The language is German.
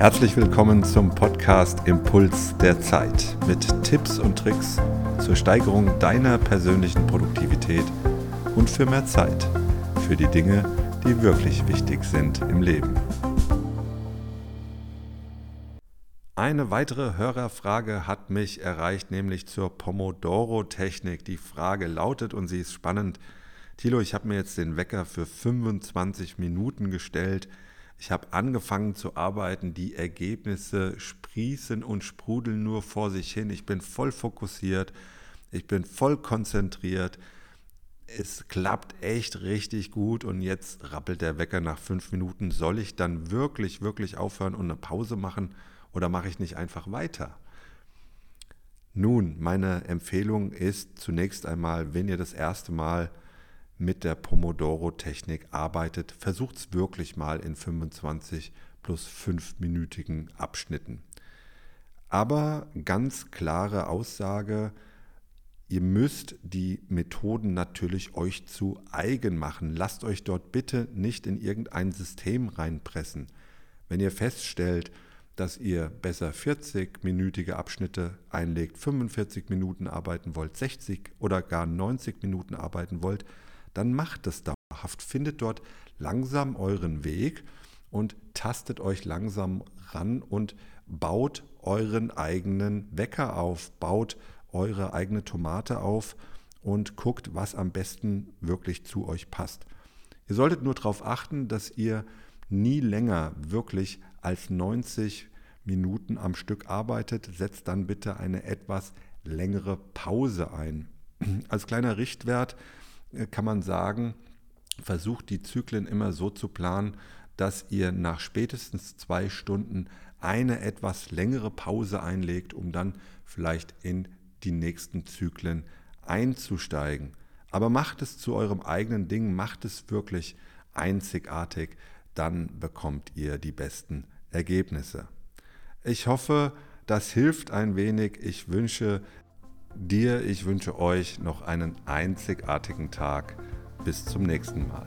Herzlich willkommen zum Podcast Impuls der Zeit mit Tipps und Tricks zur Steigerung deiner persönlichen Produktivität und für mehr Zeit für die Dinge, die wirklich wichtig sind im Leben. Eine weitere Hörerfrage hat mich erreicht, nämlich zur Pomodoro-Technik. Die Frage lautet, und sie ist spannend, Thilo, ich habe mir jetzt den Wecker für 25 Minuten gestellt ich habe angefangen zu arbeiten, die Ergebnisse sprießen und sprudeln nur vor sich hin. Ich bin voll fokussiert, ich bin voll konzentriert. Es klappt echt richtig gut und jetzt rappelt der Wecker nach fünf Minuten. Soll ich dann wirklich, wirklich aufhören und eine Pause machen oder mache ich nicht einfach weiter? Nun, meine Empfehlung ist zunächst einmal, wenn ihr das erste Mal mit der Pomodoro-Technik arbeitet, versucht es wirklich mal in 25 plus 5-minütigen Abschnitten. Aber ganz klare Aussage, ihr müsst die Methoden natürlich euch zu eigen machen. Lasst euch dort bitte nicht in irgendein System reinpressen. Wenn ihr feststellt, dass ihr besser 40-minütige Abschnitte einlegt, 45 Minuten arbeiten wollt, 60 oder gar 90 Minuten arbeiten wollt, dann macht es dauerhaft. Findet dort langsam euren Weg und tastet euch langsam ran und baut euren eigenen Wecker auf, baut eure eigene Tomate auf und guckt, was am besten wirklich zu euch passt. Ihr solltet nur darauf achten, dass ihr nie länger wirklich als 90 Minuten am Stück arbeitet. Setzt dann bitte eine etwas längere Pause ein. Als kleiner Richtwert kann man sagen, versucht die Zyklen immer so zu planen, dass ihr nach spätestens zwei Stunden eine etwas längere Pause einlegt, um dann vielleicht in die nächsten Zyklen einzusteigen. Aber macht es zu eurem eigenen Ding, macht es wirklich einzigartig, dann bekommt ihr die besten Ergebnisse. Ich hoffe, das hilft ein wenig. Ich wünsche dir, ich wünsche euch noch einen einzigartigen Tag. Bis zum nächsten Mal.